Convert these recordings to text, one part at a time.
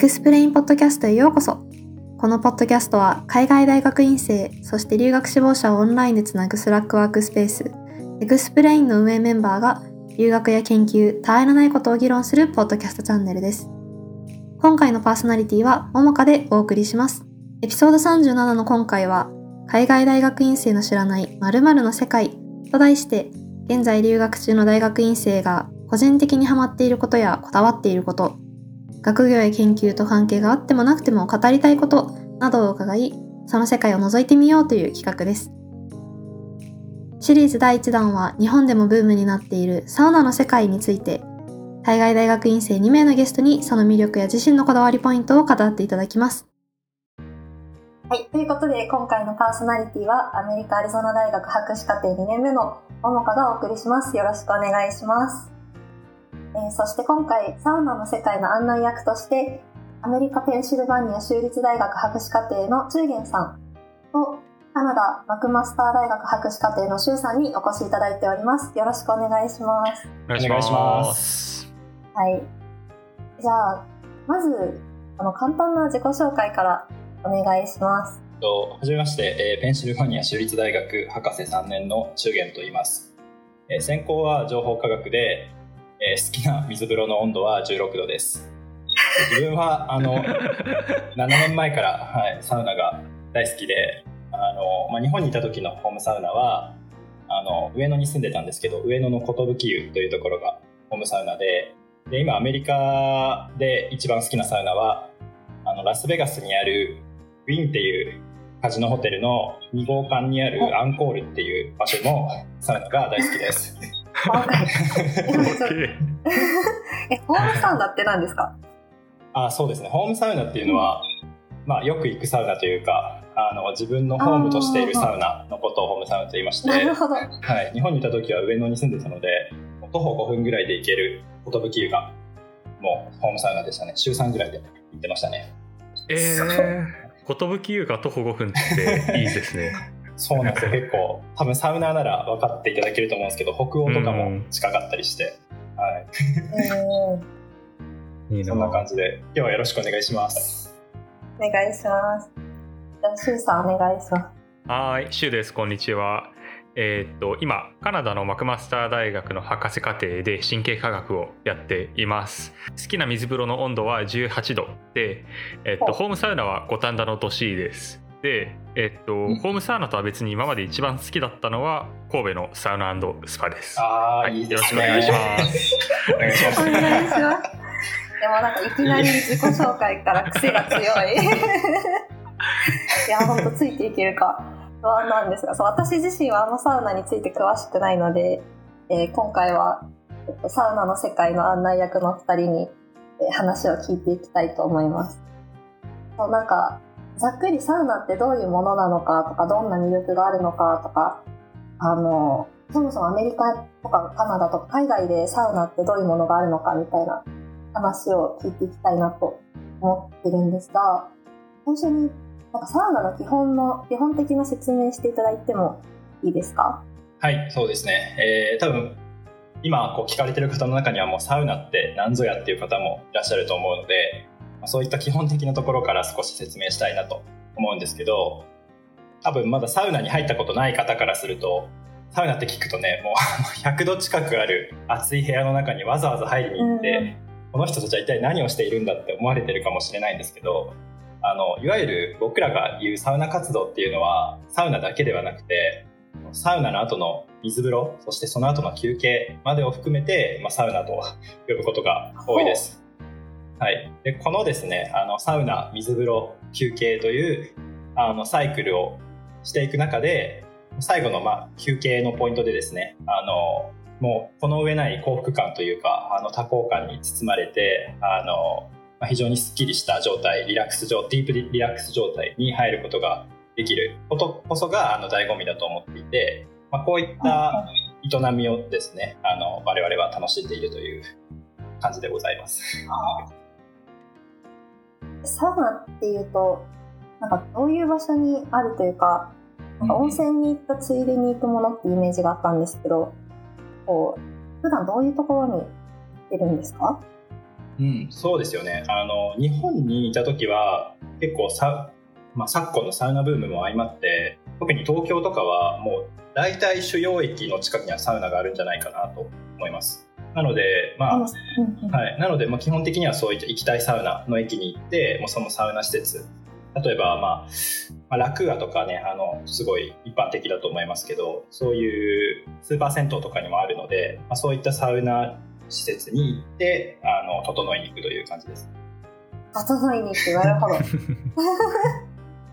XPLANE ポッドキャストへようこそこのポッドキャストは海外大学院生そして留学志望者をオンラインでつなぐ Slack ワークスペース XPLANE の運営メンバーが留学や研究、たわいのないことを議論するポッドキャストチャンネルです。今回のパーソナリティはももかでお送りします。エピソード37の今回は海外大学院生の知らない〇〇の世界と題して現在留学中の大学院生が個人的にハマっていることやこだわっていること、学業や研究と関係があってもなくても語りたいことなどを伺い、その世界を覗いてみようという企画です。シリーズ第1弾は日本でもブームになっているサウナの世界について、海外大学院生2名のゲストにその魅力や自身のこだわりポイントを語っていただきます。はい。ということで、今回のパーソナリティは、アメリカアリゾナ大学博士課程2年目の桃香がお送りします。よろしくお願いします。えー、そして今回、サウナの世界の案内役として、アメリカペンシルバニア州立大学博士課程の中元さんと、カナダマクマスター大学博士課程の周さんにお越しいただいております。よろしくお願いします。お願いします。はい。じゃあ、まず、あの、簡単な自己紹介からお願いします。とはじめまして、えー、ペンシルバニア州立大学博士3年の中元と言います、えー、専攻は情報科学で、えー、好きな水風呂の温度は16度です自分はあの 7年前から、はい、サウナが大好きであの、まあ、日本にいた時のホームサウナはあの上野に住んでたんですけど上野の寿湯というところがホームサウナでで今アメリカで一番好きなサウナはあのラスベガスにあるウィンっていうカジノホテルの2号館にあるアンコールっていう場所のサウナが大好きです。え、ホームサウナって何ですか？あそうですね。ホームサウナっていうのは、まあ、よく行くサウナというか、あの自分のホームとしているサウナのことをホームサウナと言いまして、はい、日本にいた時は上野に住んでたので、徒歩5分ぐらいで行ける寿湯が、もうホームサウナでしたね。週3ぐらいで行ってましたね。えー寿湯が徒歩5分っていいですねそうなんですよ。結構多分サウナーなら分かっていただけると思うんですけど北欧とかも近かったりして、はい。いいそんな感じで今日はよろしくお願いします。お願いします。じゃあシュウさんお願いします。はい。シュウです。こんにちは。えー、っと今カナダのマクマスター大学の博士課程で神経科学をやっています。好きな水風呂の温度は18度で、えー、っとホームサウナは五反田の都市ですで、えっと、ホームサウナとは別に今まで一番好きだったのは神戸のサウナスパです。ああ、はい、いいよろしくお願いします。お願いします。お願いします。でもなんかいきなり自己紹介から癖が強い。いや、ほんとついていけるか。不安なんですがそう私自身はあのサウナについて詳しくないので、えー、今回は、えっと、サウナの世界の案内役の2人に、えー、話を聞いていきたいと思います。そうなんかざっくりサウナってどういうものなのかとかどんな魅力があるのかとかあのそもそもアメリカとかカナダとか海外でサウナってどういうものがあるのかみたいな話を聞いていきたいなと思ってるんですが最初になんかサウナの基本の基本的な説明していただいてもいいですか？はいそうですね、えー、多分今こう聞かれてる方の中にはもうサウナって何ぞやっていう方もいらっしゃると思うのでそういった基本的なところから少し説明したいなと思うんですけど多分まだサウナに入ったことない方からするとサウナって聞くとねもう100度近くある暑い部屋の中にわざわざ入りに行って、うん、この人たちは一体何をしているんだって思われてるかもしれないんですけどあのいわゆる僕らが言うサウナ活動っていうのはサウナだけではなくてサウナの後の水風呂そしてその後の休憩までを含めて、まあ、サウナと呼ぶことが多いです。はい、でこのですねあのサウナ水風呂休憩というあのサイクルをしていく中で最後の、まあ、休憩のポイントでですねあのもうこの上ない幸福感というかあの多幸感に包まれてあのまあ、非常にすっきりした状態リラックス状ディープリラックス状態に入ることができる。ことこそがあの醍醐味だと思っていて、まあ、こういった営みをですねあの我々は楽しんでいるという感じでございます。サウナっていうとなんかどういう場所にあるというかなんか温泉に行ったついでに行くものってイメージがあったんですけどこう普段どういうところに行ってるんですか？うん、そうですよね。あの、日本にいた時は、結構さ、まあ、昨今のサウナブームも相まって、特に東京とかはもう、大体主要駅の近くにはサウナがあるんじゃないかなと思います。なので、まあ、うんうんはい、なので、まあ、基本的にはそういった行きたいサウナの駅に行ってもうそのサウナ施設例えば、まあまあ、ラクーアとかねあのすごい一般的だと思いますけどそういうスーパー銭湯とかにもあるので、まあ、そういったサウナ施設に行ってあの整いに行くという感じです。整いに行って、なるほど。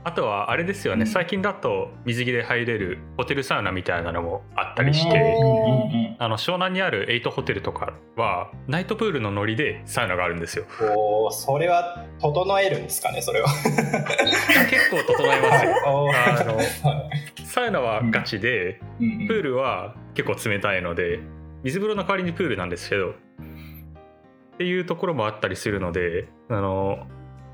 あとはあれですよね、うん。最近だと水着で入れるホテルサウナみたいなのもあったりしへてあの湘南にあるエイトホテルとかはナイトプールのノリでサウナがあるんですよ。おーそれは整えるんですかねそれは。結構整えますよ。あのはい。サウナはガチでプールは結構冷たいので水風呂の代わりにプールなんですけどっていうところもあったりするのであの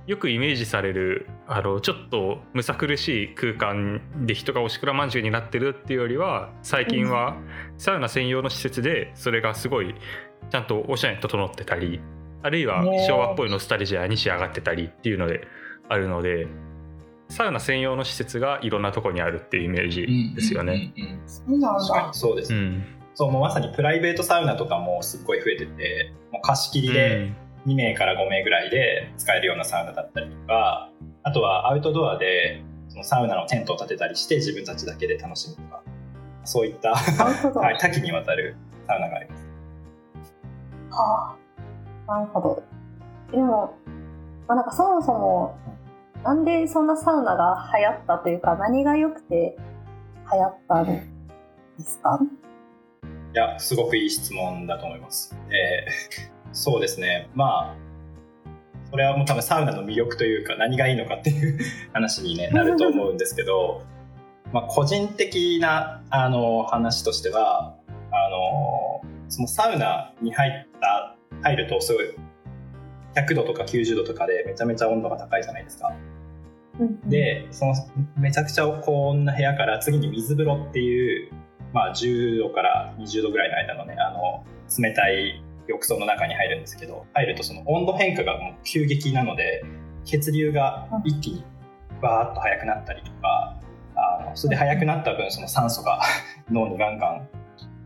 よくイメージされるあのちょっとむさ苦しい空間で人がおしくらまんじゅうになってるっていうよりは最近はサウナ専用の施設でそれがすごいちゃんとおしゃれに整ってたりあるいは昭和っぽいノスタルジアに仕上がってたりっていうのであるのでサウナ専用の施設がいろんなとこにあるっていうイメージですよね。そうなん。そうですうんそうもうまさにプライベートサウナとかもすっごい増えててもう貸し切りで2名から5名ぐらいで使えるようなサウナだったりとかあとはアウトドアでそのサウナのテントを立てたりして自分たちだけで楽しむとかそういった。はい、多岐にわたるサウナがあります。はあ、なるほど。でも、まあ、なんかそもそも、なんでそんなサウナが流行ったというか、何が良くて流行ったんですか？いやすごくいい質問だと思います。えーそうですねまあそれはもう多分サウナの魅力というか何がいいのかっていう 話に、ね、なると思うんですけどまあ個人的なあの話としてはあのそのサウナに入った入るとすごい100度とか90度とかでめちゃめちゃ温度が高いじゃないですか。でそのめちゃくちゃ高温な部屋から次に水風呂っていう、まあ、10度から20度ぐらいの間のねあの冷たい浴槽の中に入るんですけど入るとその温度変化がもう急激なので血流が一気にバーッと速くなったりとかあのそれで速くなった分その酸素が 脳にガンガン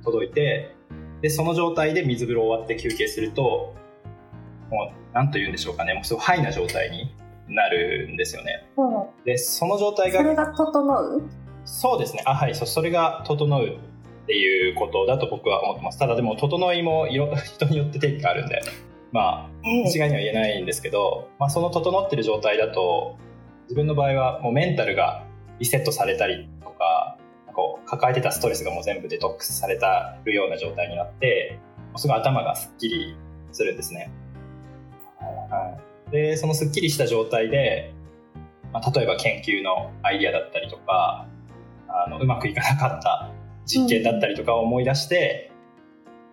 届いてでその状態で水風呂終わって休憩するともう何と言うんでしょうかね。もうすごいハイな状態になるんですよね。うん。でその状態それがが整う？そうですね。あはい。そそれが整うっていうことだと僕は思ってます。ただでも整いもいろ人によって定義があるんで。まあえ一概には言えないんですけど、まあ、その整ってる状態だと自分の場合はもうメンタルがリセットされたりとかこう抱えてたストレスがもう全部デトックスされたるような状態になってすごい頭がすっきりするんですね。はい、でそのすっきりした状態で、まあ、例えば研究のアイディアだったりとかあのうまくいかなかった実験だったりとかを思い出して、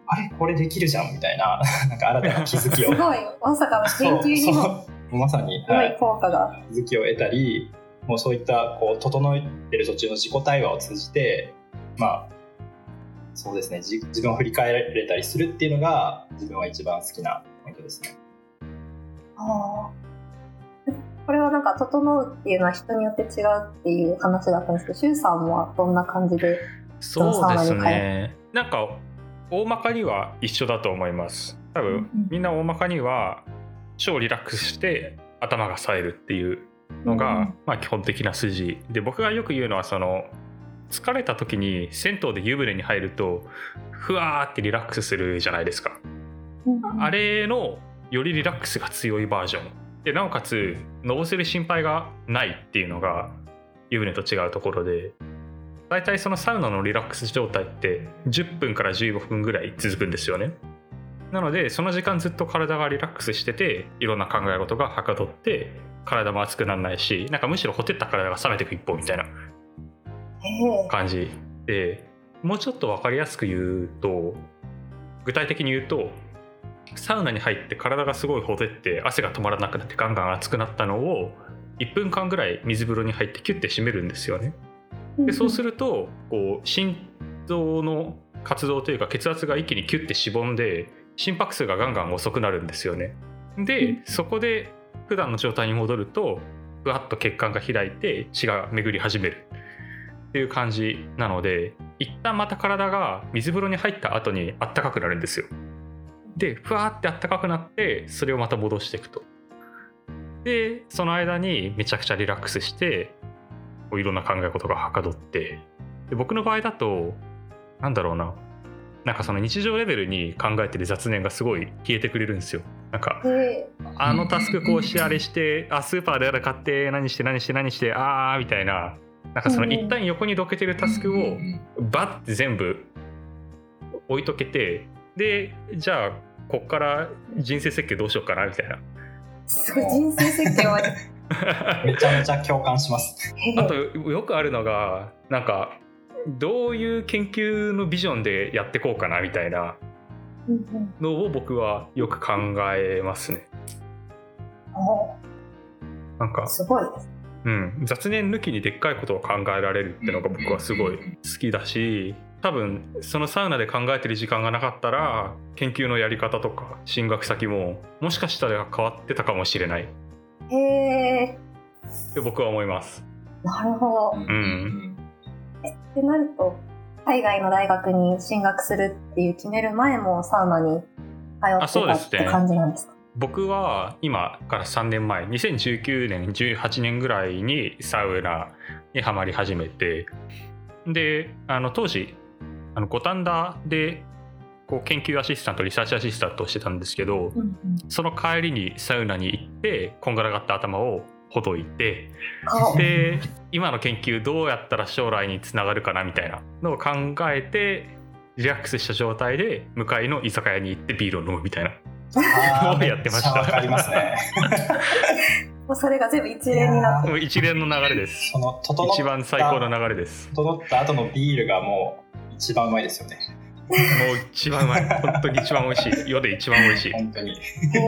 あれ？これできるじゃんみたいな なんか新たな気づきを。すごい。まさかの研究にもまさに、い。い、効果が、気づきを得たりもうそういったこう整えてる途中の自己対話を通じてまあそうですね。じ自分を振り返れたりするっていうのが自分は一番好きなポイントですね。あー。これはなんか整うっていうのは人によって違うっていう話だったんですけど、シュウさんはどんな感じでそうですね。なんか大まかには一緒だと思います。多分みんな大まかには超リラックスして頭が冴えるっていうのが、うんまあ、基本的な筋で僕がよく言うのはその疲れた時に銭湯で湯船に入るとふわーってリラックスするじゃないですか、あれのよりリラックスが強いバージョン。でなおかつのぼせる心配がないっていうのが湯船と違うところで大体そのサウナのリラックス状態って10分から15分ぐらい続くんですよねなのでその時間ずっと体がリラックスしてていろんな考え事がはかどって体も熱くならないしなんかむしろほてった体が冷めていく一方みたいなええ感じでもうちょっと分かりやすく言うと具体的に言うとサウナに入って体がすごいほてって汗が止まらなくなってガンガン熱くなったのを1分間ぐらい水風呂に入ってキュッて締めるんですよね。でそうするとこう心臓の活動というか血圧が一気にキュッてしぼんで心拍数がガンガン遅くなるんですよね。でそこで普段の状態に戻るとふわっと血管が開いて血が巡り始める。っていう感じなので一旦また体が水風呂に入った後にあったかくなるんですよ。でふわってあったかくなってそれをまた戻していくと。でその間にめちゃくちゃリラックスしてこういろんな考え事がはかどってで僕の場合だとなんだろうな。なんかその日常レベルに考えてる雑念がすごい消えてくれるんですよ。なんかへあのタスクこうしてあれしてあスーパーであれ買って何して何して何してあーみたいな。なんかそのうん一旦横にどけてるタスクをうんバッて全部置いとけてでじゃあこっから人生設計どうしようかなみたいな。すごい人生設計は めちゃめちゃ共感します。あとよくあるのがなんかどういう研究のビジョンでやってこうかなみたいなのを僕はよく考えますね。おなんか、すごい。ですうん、雑念抜きにでっかいことを考えられるってのが僕はすごい好きだし多分そのサウナで考えてる時間がなかったら研究のやり方とか進学先ももしかしたら変わってたかもしれないへえって僕は思います。なるほど。ん。ってなると海外の大学に進学するっていう決める前もサウナに通あそうですね。ってたって感じなんですか？僕は今から3年前2019年18年ぐらいにサウナにはまり始めてであの当時あの五反田でこう研究アシスタントリサーチアシスタントをしてたんですけどうんうん。その帰りにサウナに行ってこんがらがった頭をほどいて顔で今の研究どうやったら将来につながるかなみたいなのを考えてリラックスした状態で向かいの居酒屋に行ってビールを飲むみたいな。あー やってました。もうそれが全部一連になって。もう一連の流れです。その整った一番最高の流れです。整った後のビールがもう一番うまいですよね。もう一番うまい本当に一番美味しい。世で一番美味しい。本当に。え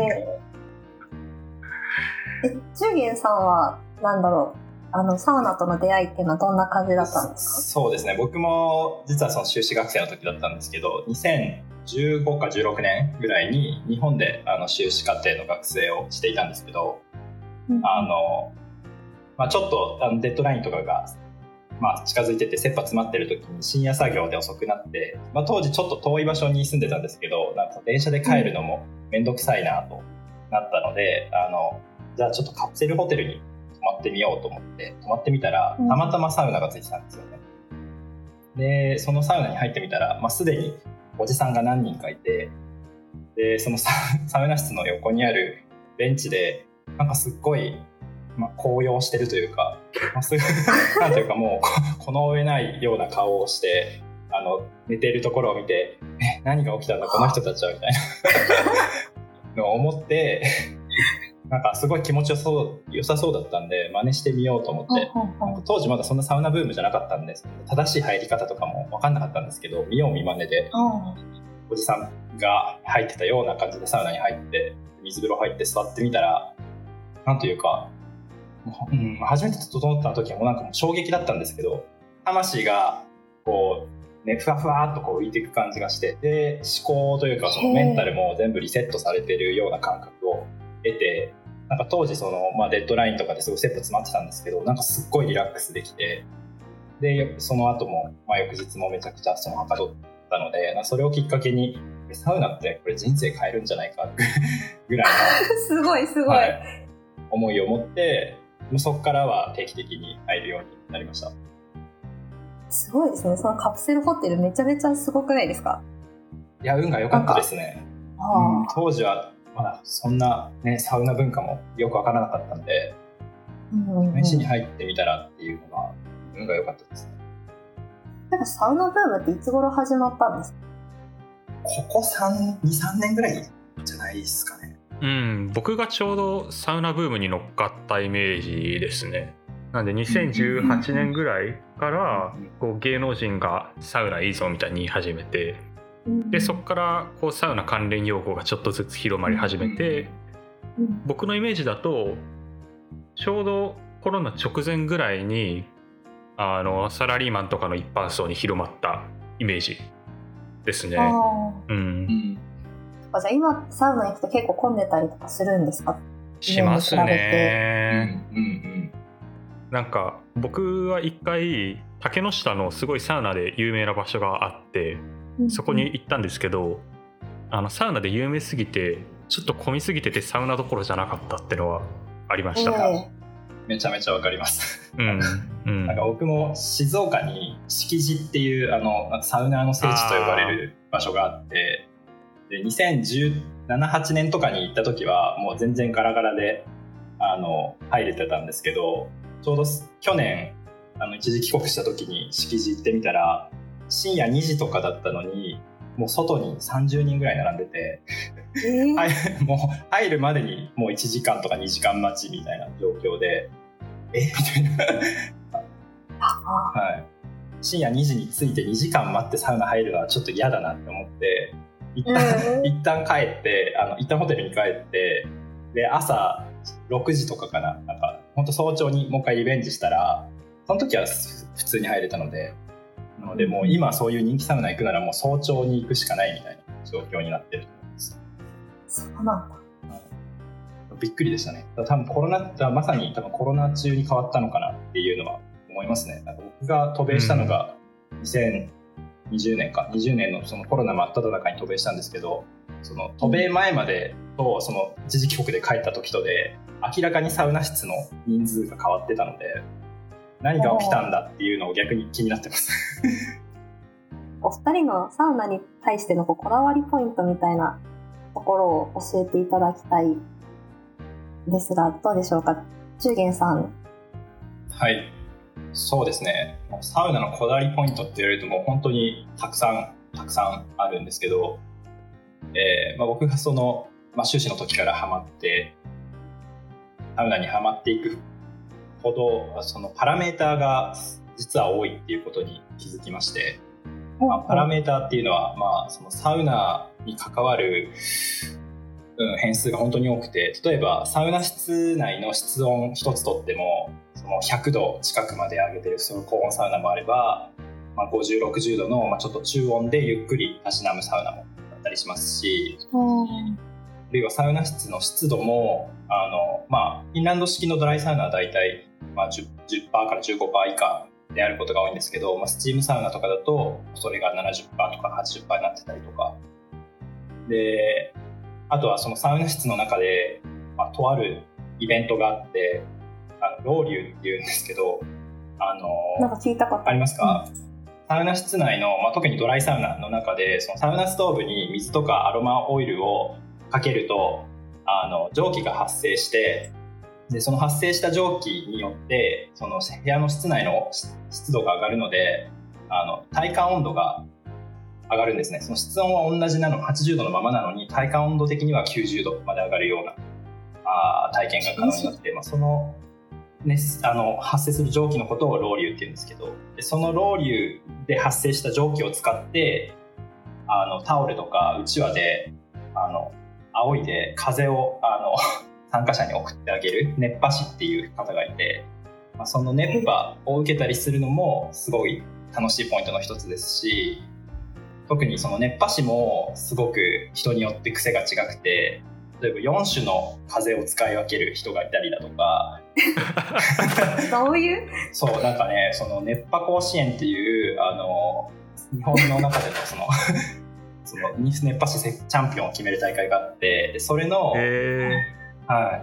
え、ジさんは、なんだろう、あの、サウナとの出会いっていうのはどんな感じだったんですそうですね。僕も実はその修士学生の時だったんですけど2015か16年ぐらいに日本であの修士課程の学生をしていたんですけどかあの、まあ、ちょっとあのデッドラインとかが、まあ、近づいてて切羽詰まってる時に深夜作業で遅くなって、まあ、当時ちょっと遠い場所に住んでたんですけどなんか電車で帰るのも面倒くさいなとなったので、あのじゃあちょっとカプセルホテルに泊まってみようと思って泊まってみたらうんたまたまサウナがついてたんですよね。でそのサウナに入ってみたら、まあ、すでにおじさんが何人かいてでそのサ サウナ室の横にあるベンチでなんかすっごい、まあ、高揚してるというか、まあ、すごい なんというかもうここの上ないような顔をしてあの寝ているところを見て「え何が起きたんだこの人たちは」みたいな。のを思って なんかすごい気持ちよそう良さそうだったんで真似してみようと思って。当時まだそんなサウナブームじゃなかったんです正しい入り方とかも分かんなかったんですけど見よう見まねでおじさんが入ってたような感じでサウナに入って水風呂入って座ってみたらなんというか、もううん、初めて整った時はもうなんかもう衝撃だったんですけど魂がこうねふわふわっとこう浮いていく感じがしてで思考というかそのメンタルも全部リセットされてるような感覚を得てなんか当時その、まあ、デッドラインとかですごい切羽詰まってたんですけどなんかすっごいリラックスできてでその後も、まあ、翌日もめちゃくちゃそのはかどったのでそれをきっかけにサウナってこれ人生変えるんじゃないかぐらい すごいすの、ごい。はい、思いを持ってそこからは定期的に入るようになりました。すごいですね。そのカプセルホテルめちゃめちゃすごくないですか？いや運が良かったですね、あうん。当時はまだそんな、ね、サウナ文化もよくわからなかったんでうんうんうん。試しに入ってみたらっていうのが運が良かったですね。なんかサウナブームっていつ頃始まったんですか？ここ23年ぐらいじゃないですかねうん僕がちょうどサウナブームに乗っかったイメージですね。なんで2018年ぐらいからこう芸能人がサウナいいぞみたいに言い始めてでそこからこうサウナ関連用語がちょっとずつ広まり始めてうん。僕のイメージだとちょうどコロナ直前ぐらいにあのサラリーマンとかの一般層に広まったイメージですね。あうん。ーか、じゃあ今サウナ行くと結構混んでたりとかするんですか？しますうんね。うんなんか僕は一回竹の下のすごいサウナで有名な場所があってそこに行ったんですけど、あのサウナで有名すぎてちょっと混みすぎててサウナどころじゃなかったってのはありました。えめちゃめちゃわかります。うんうんなんか僕も静岡に敷地っていうあのサウナーの聖地と呼ばれる場所があってで201718年とかに行った時はもう全然ガラガラであの入れてたんですけどちょうど去年あの一時帰国した時に敷地行ってみたら深夜2時とかだったのにもう外に30人ぐらい並んでて、えー。はい、もう入るまでにもう1時間とか2時間待ちみたいな状況でえ？みたいな。あはい、深夜2時に着いて2時間待ってサウナ入るのはちょっと嫌だなって思って一旦,、うん一旦帰ってあの一旦ホテルに帰ってで朝6時とかかななんか本当早朝にもう一回リベンジしたらその時は普通に入れたのでなのでもう今そういう人気サウナ行くならもう早朝に行くしかないみたいな状況になってると思います。そうなんだ。びっくりでしたね。多分コロナ、まさに多分コロナ中に変わったのかなっていうのは思いますね。なんか僕が渡米したのが2020年か、20年のそのコロナ真っ只中に渡米したんですけど、その渡米前までとその一時帰国で帰った時とで、明らかにサウナ室の人数が変わってたので、何が起きたんだっていうのを逆に気になってます。お二人のサウナに対してのこだわりポイントみたいなところを教えていただきたいですが、どうでしょうか？中元さん。はい。そうですね。サウナのこだわりポイントって言われるともう本当にたくさん、たくさんあるんですけど、えーまあ、僕がその、まあ、修士の時からハマって、サウナにハマっていくほど、そのパラメーターが実は多いっていうことに気づきまして、まあ、パラメーターっていうのは、まあ、そのサウナに関わる、うん、変数が本当に多くて例えばサウナ室内の室温一つとってもその100度近くまで上げてるその高温サウナもあれば、まあ、5060度の、まあ、ちょっと中温でゆっくりたしなむサウナもあったりしますしあるいはサウナ室の湿度もあの、まあ、フィンランド式のドライサウナは大体、まあ、10%, 10から15%以下であることが多いんですけど、まあ、スチームサウナとかだとそれが70%とか80%になってたりとか。であとはそのサウナ室の中で、まあ、とあるイベントがあってあのロウリュっていうんですけどあのなんか聞いたことありますか、サウナ室内の、まあ、特にドライサウナの中でそのサウナストーブに水とかアロマオイルをかけるとあの蒸気が発生してでその発生した蒸気によってその部屋の室内の湿度が上がるのであの体感温度が上がるんですね。その室温は同じなの80度のままなのに体感温度的には90度まで上がるようなあ体験が可能になって、まあ、その,、ね、あの発生する蒸気のことをロウリュっていうんですけどでそのロウリュで発生した蒸気を使ってあのタオルとかうちわであの仰いで風をあの 参加者に送ってあげる熱波師っていう方がいて、まあ、その熱波を受けたりするのもすごい楽しいポイントの一つですし特にその熱波師もすごく人によって癖が違くて例えば4種の風を使い分ける人がいたりだとか どういう？そうなんかねその熱波甲子園っていうあの日本の中でのその その熱波師チャンピオンを決める大会があってでそれの、えはい、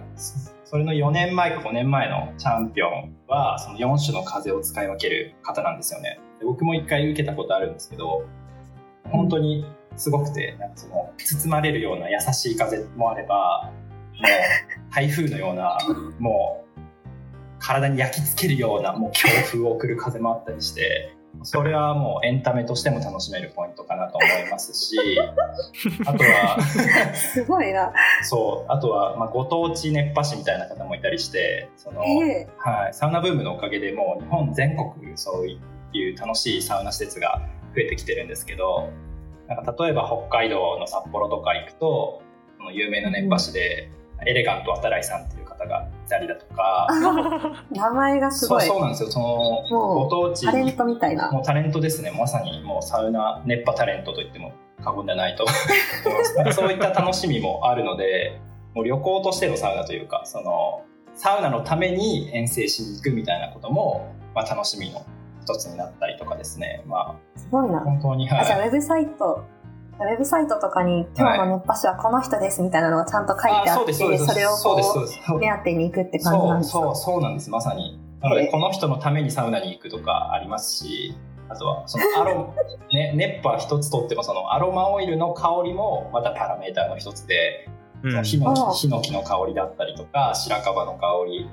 それの4年前か5年前のチャンピオンはその4種の風を使い分ける方なんですよね。で僕も1回受けたことあるんですけど本当にすごくてなんかその包まれるような優しい風もあればもう台風のようなもう体に焼き付けるようなもう強風を送る風もあったりしてそれはもうエンタメとしても楽しめるポイントかなと思いますしあとはすごいな。そうあとはまあご当地熱波師みたいな方もいたりしてその、えはい、サウナブームのおかげでもう日本全国そういう楽しいサウナ施設が増えてきてるんですけどなんか例えば北海道の札幌とか行くとその有名な熱波師で、エレガント渡来さんっていう方がいたりだとか。名前がすごい。そうそうなんですよ。そのもご当地。タレントみたいな。もうタレントですね。まさにもうサウナ熱波タレントと言っても過言ではないとそういった楽しみもあるのでもう旅行としてのサウナというかそのサウナのために遠征しに行くみたいなことも、まあ、楽しみの一つになったりとかですね。ますごいな。あ本当に、はい、あじゃあウェブサイトウェブサイトとかに今日の熱波師はこの人ですみたいなのがちゃんと書いてあって、それをこう目当てに行くって感じなんですか？そうそうそうなんです。まさに。なのでこの人のためにサウナに行くとかありますしあとはそのアロ、ね、熱波一つとってもそのアロマオイルの香りもまたパラメーターの一つで、うん、ヒノキヒノキの香りだったりとか白樺の香り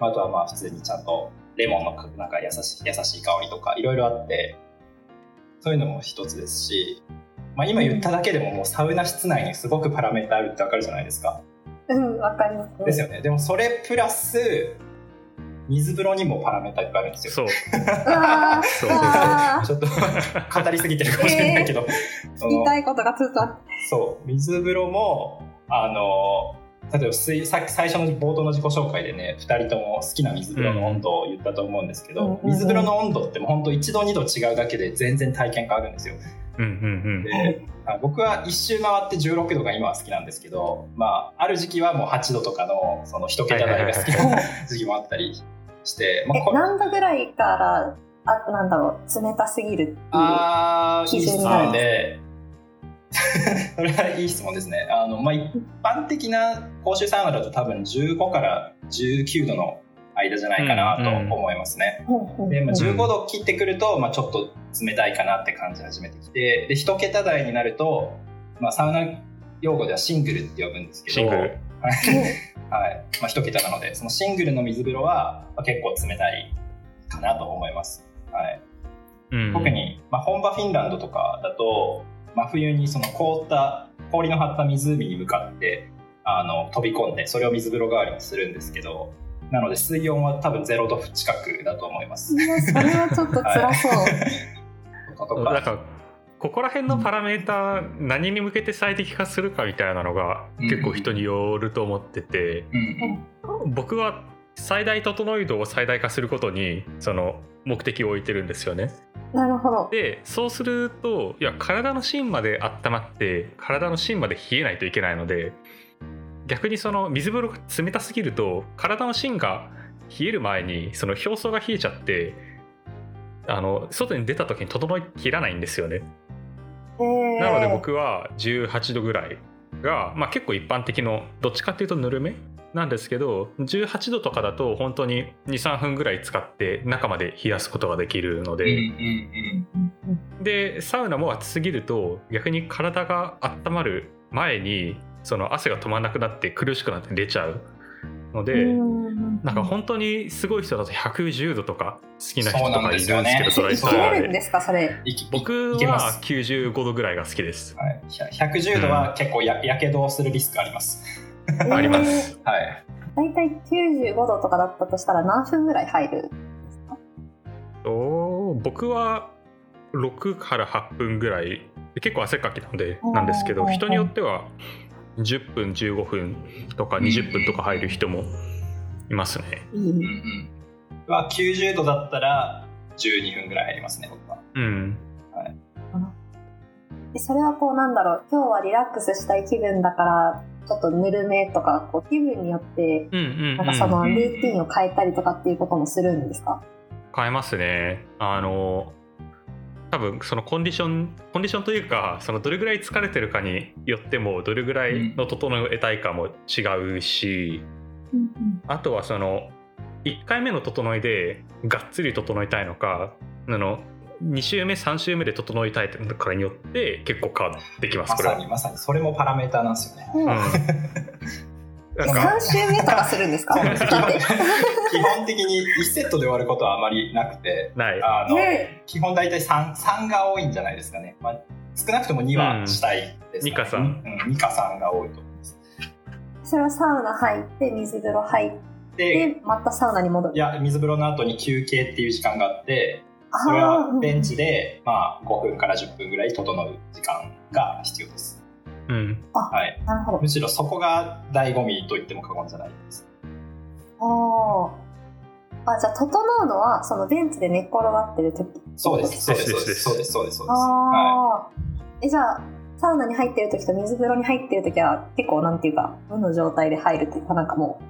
あとはまあ普通にちゃんとレモンのなんか優しい優しい香りとかいろいろあってそういうのも一つですしまあ、今言っただけでももうサウナ室内にすごくパラメータあるってわかるじゃないですか。うん、わかります、ね、ですよね。でもそれプラス水風呂にもパラメータいっぱいあるんですよ。そう。そう。ちょっと語りすぎてるかもしれないけど。えー、言いたいことがずっとあって。そう。水風呂も、あの、例えば水さ最初の冒頭の自己紹介でね2人とも好きな水風呂の温度を言ったと思うんですけど、うん、水風呂の温度ってもう本当1度2度違うだけで全然体験変わるんですよ。うんうんうん、で僕は一周回って16度が今は好きなんですけど、まあ、ある時期はもう8度とかのその1桁台が好きな時期もあったりして、まあ、何度ぐらいからあなんだろう冷たすぎるっていう基準になるんでそ れはいい質問ですね。あのまあ、一般的な公衆サウナだと多分15から19度の間じゃないかなと思いますね。で、まあ、15度切ってくると、まあ、ちょっと冷たいかなって感じ始めてきてで1桁台になると、まあ、サウナ用語ではシングルって呼ぶんですけど。シングル。はい。まあ、1桁なのでそのシングルの水風呂は、まあ、結構冷たいかなと思います、はい。うん、特に、まあ、本場フィンランドとかだと真冬にその凍った氷の張った湖に向かってあの飛び込んでそれを水風呂代わりにするんですけどなので水温は多分0度近くだと思います。いやそれはちょっと辛そう。はい、だからここら辺のパラメーター何に向けて最適化するかみたいなのが結構人によると思ってて、僕は最大整い度を最大化することにその目的を置いてるんですよね。なるほどでそうするといや体の芯まで温まって体の芯まで冷えないといけないので逆にその水風呂が冷たすぎると体の芯が冷える前にその表層が冷えちゃってあの外に出た時に整いきらないんですよね。なので僕は18度ぐらいが、まあ、結構一般的のどっちかっていうとぬるめなんですけど18度とかだと本当に23分ぐらい使って中まで冷やすことができるので、でサウナも暑すぎると逆に体が温まる前にその汗が止まらなくなって苦しくなって出ちゃうのでなんか本当にすごい人だと110度とか好きな人とかいるんですけど、ね、ドライサウナで僕は95度ぐらいが好きです、はい、110度は結構や,、やけどをするリスクあります、あります。はい。大体95度とかだったとしたら何分ぐらい入るんですか？僕は6から8分ぐらい。結構汗かきなのでなんですけど人によっては10分15分とか20分とか入る人もいますね。うん。うん、は90度だったら12分ぐらい入りますね僕は。うん、はい、それはこうなんだろう。今日はリラックスしたい気分だからちょっとぬるめとかこう気分によってなんかそのルーティンを変えたりとかっていうこともするんですか？変えますね。あの多分そのコンディションコンディションというかそのどれぐらい疲れてるかによってもどれぐらいの整えたいかも違うし、うん、あとはその1回目の整いでがっつり整えたいのかあの2週目3週目で整えたいとかによって結構変わってきますまさにまさに。それもパラメーターなんですよね。うん 3週目とかするんですか？基本的に1セットで終わることはあまりなくてない。あの、基本大体 3, 3が多いんじゃないですかね、まあ、少なくとも2はしたいですか、ね、うん、2か3、うん、2か3が多いと思います。それはサウナ入って水風呂入ってまたサウナに戻る。いや水風呂の後に休憩っていう時間があってそれはベンチで、まあ、5分から10分ぐらい整う時間が必要ですうん、はい、なるほど。むしろそこが醍醐味と言っても過言じゃないです。ああじゃあ整うのはそのベンチで寝っ転がってる時？そうです。そうです。そうです。そうです。そうです。ああ、はい、えじゃあサウナに入ってる時と水風呂に入ってる時は結構なんていうか無の状態で入るというかなんかも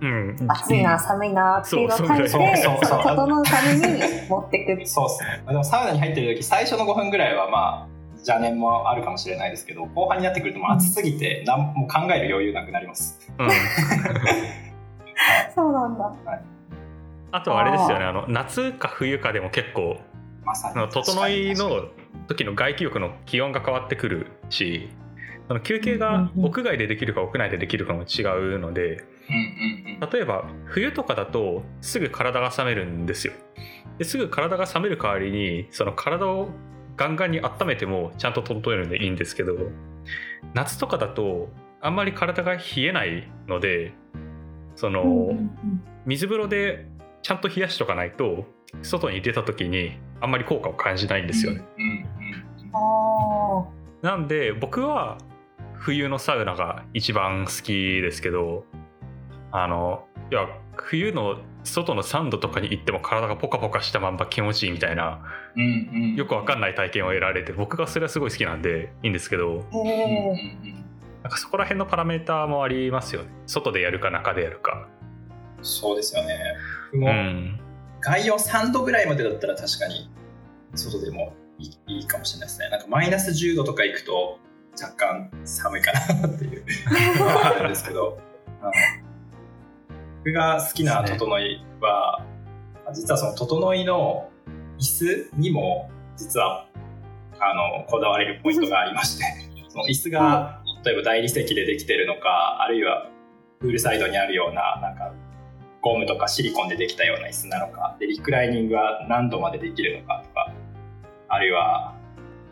うん。う暑いな、寒いなっていうのを書いてそうそう。そうそう整うために持ってく。そうですね。でもサウナに入ってる時、最初の5分ぐらいはまあ、邪念もあるかもしれないですけど、後半になってくるともう暑すぎて、なんもう考える余裕なくなります。うん。そうなんだ。あとはあれですよねあの夏か冬かでも結構まさに。あの整いの時の外気浴の気温が変わってくるしあの休憩が屋外でできるか屋内でできるかも違うので。例えば冬とかだとすぐ体が冷めるんですよ。ですぐ体が冷める代わりにその体をガンガンに温めてもちゃんと整えるんでいいんですけど夏とかだとあんまり体が冷えないのでその、水風呂でちゃんと冷やしとかないと外に出た時にあんまり効果を感じないんですよね、なんで僕は冬のサウナが一番好きですけどあのいや冬の外の3度とかに行っても体がポカポカしたまんま気持ちいいみたいなうんうんうん。よくわかんない体験を得られて僕がそれはすごい好きなんでいいんですけど。なんかそこら辺のパラメーターもありますよね外でやるか中でやるかそうですよね。僕うもん外温3度ぐらいまでだったら確かに外でもいいいいかもしれないですね。なんかマイナス10度とか行くと若干寒いかなっていうのはあるんですけど、あの僕が好きな整いは、実はその整いの椅子にも実はあのこだわれるポイントがありまして、その椅子が例えば大理石でできてるのか、あるいはプールサイドにあるようななんかゴムとかシリコンでできたような椅子なのかでリクライニングは何度までできるのかとかあるいは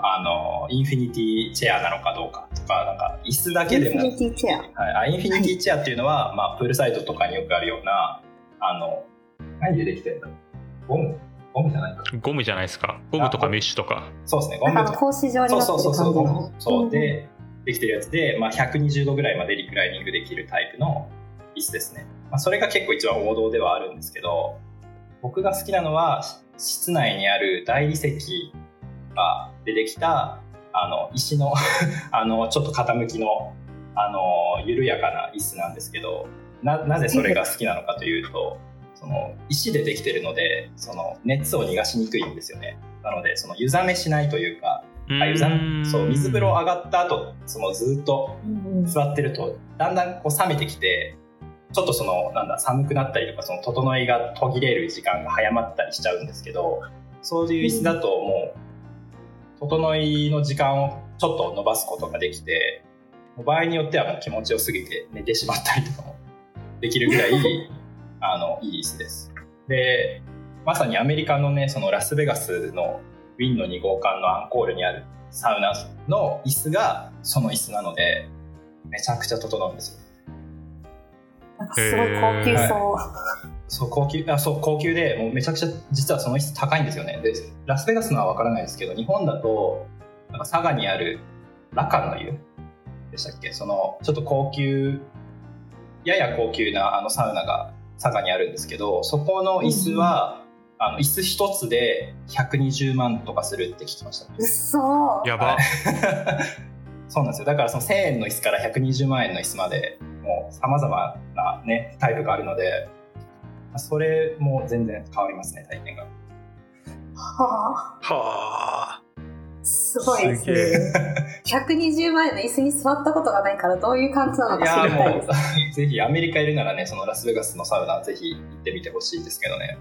あのインフィニティチェアなのかどうかとかなんか椅子だけでも。インフィニティチェア。はい、あインフィニティチェアっていうのは、まあ、プールサイドとかによくあるようなあの何でできてるんだ？ゴム？ゴムじゃないか。ゴムじゃないですか。ゴムとかメッシュとか。そうですね。ゴなんか。あムとの格子状にそうなってるそうそうそう感じのそう。でできてるやつで、まあ、120度ぐらいまでリクライニングできるタイプの椅子ですね、まあ、それが結構一番王道ではあるんですけど僕が好きなのは室内にある大理石がでできたあの石の あのちょっと傾きのあの緩やかな椅子なんですけどななぜそれが好きなのかというとその石でできてるのでその熱を逃がしにくいんですよね。なのでその湯冷めしないというかあ湯冷めそう水風呂上がった後そのずっと座ってるとだんだんこう冷めてきてちょっとそのなんだ寒くなったりとかその整いが途切れる時間が早まったりしちゃうんですけどそういう椅子だともう整いの時間をちょっと伸ばすことができて場合によってはもう気持ちよすぎて寝てしまったりとかもできるぐらい あのいい椅子です。でまさにアメリカのねそのラスベガスのウィンの2号館のアンコールにあるサウナの椅子がその椅子なのでめちゃくちゃ整うんですよ。なんかすごい高級そう、そう高級あそう高級でもうめちゃくちゃ実はその椅子高いんですよね。でラスベガスのは分からないですけど日本だとなんか佐賀にあるラカンの湯。でしたっけ？そのちょっと高級やや高級なあのサウナが佐賀にあるんですけどそこの椅子は、あの椅子一つで120万とかするって聞きました。うっそーやば。そうなんですよ。だからその1000円の椅子から120万円の椅子までもうさまざまな、ね、タイプがあるのでそれも全然変わりますね体験が。はあ。はあ。すごいですすげね120万円の椅子に座ったことがないからどういう感じなのいか知やりたいです。もう ぜひアメリカいるならねそのラスベガスのサウナぜひ行ってみてほしいですけどね。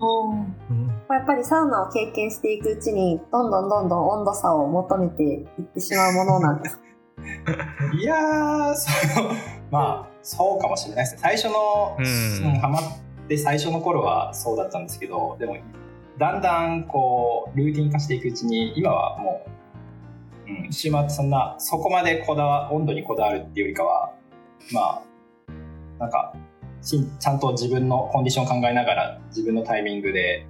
うん。やっぱりサウナを経験していくうちにどんどんどんどん温度差を求めていってしまうものなんです。いやーそのまあそうかもしれないですね。最初の、うん。そのハマって最初の頃はそうだったんですけどでもだんだんこうルーティン化していくうちに今はもう、うん、週末そんなそこまでこだわ温度にこだわるっていうよりかはまあなんかしちゃんと自分のコンディション考えながら自分のタイミングで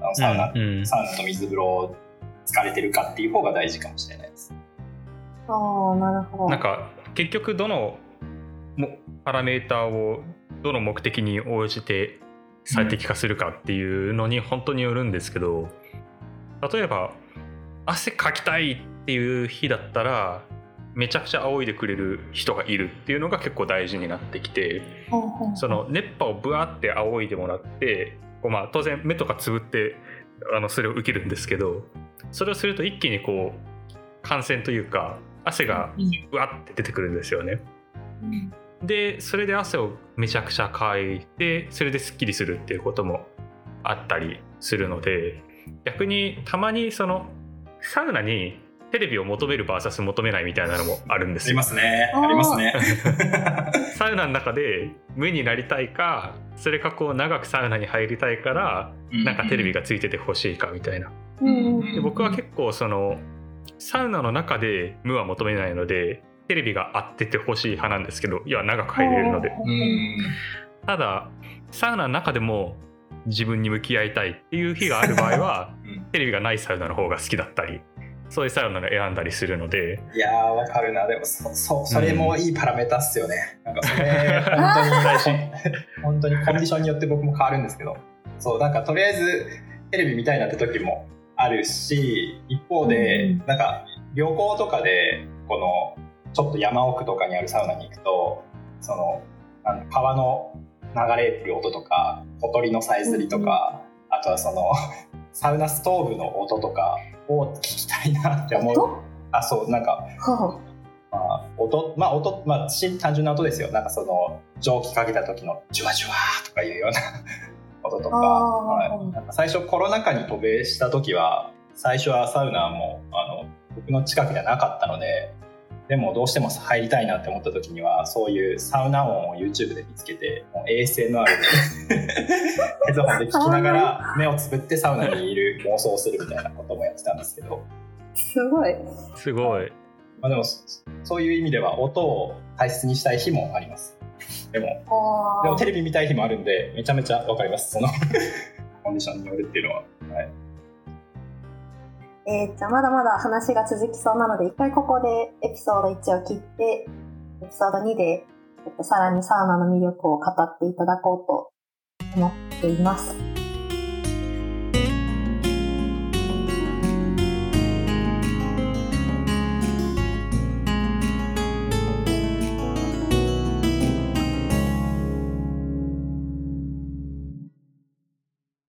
あのサウナ、うんサウナと水風呂を疲れてるかっていう方が大事かもしれないです。ああなるほどなんか結局どのもパラメーターをどの目的に応じて最適化するかっていうのに本当によるんですけど例えば汗かきたいっっていう日だったらめちゃくちゃ仰いでくれる人がいるっていうのが結構大事になってきてその熱波をブワって仰いでもらってこうまあ当然目とかつぶってあのそれを受けるんですけどそれをすると一気にこう感染というか汗がうわって出てくるんですよね。でそれで汗をめちゃくちゃかいてそれですっきりするっていうこともあったりするので逆にたまにそのサウナにテレビを求める VS 求めないみたいなのもあるんですありますね。ありますね。サウナの中で無になりたいかそれかこう長くサウナに入りたいからなんかテレビがついててほしいかみたいな、で僕は結構そのサウナの中で無は求めないのでテレビがあっててほしい派なんですけど要は長く入れるので。ただサウナの中でも自分に向き合いたいっていう日がある場合は、テレビがないサウナの方が好きだったりそういうサウナを選んだりするので。いやーわかるな。でもそそそれもいいパラメータっすよね、うん、なんかそれ本当に大事 本当にコンディションによって僕も変わるんですけど。そうなんかとりあえずテレビ見たいなって時もあるし一方で、うん、なんか旅行とかでこのちょっと山奥とかにあるサウナに行くとそのあの川の流れる音とか小鳥のさえずりとか、うん、あとはその サウナストーブの音とかを聞きたいなって思う。あそうなんか、はあ、まあ音まあ音まあ単純な音ですよ。なんかその蒸気かけた時のジュワジュワとかいうような 音とか,、はい、なんか最初コロナ禍に渡米した時は最初はサウナもあの僕の近くにはなかったのででもどうしても入りたいなって思った時にはそういうサウナ音を YouTube で見つけてもう ASMR で ヘッドホンで聞きながら目をつぶってサウナにいる妄想をするみたいなこともやってたんですけど。すごい。すごい、まあ、でもそういう意味では音を大切にしたい日もあります。でもでもテレビ見たい日もあるんでめちゃめちゃわかります。その コンディションによるっていうのは。はいえー、じゃあまだまだ話が続きそうなので、一回ここでエピソード1を切って、エピソード2で、えっと、さらにサウナの魅力を語っていただこうと思っています。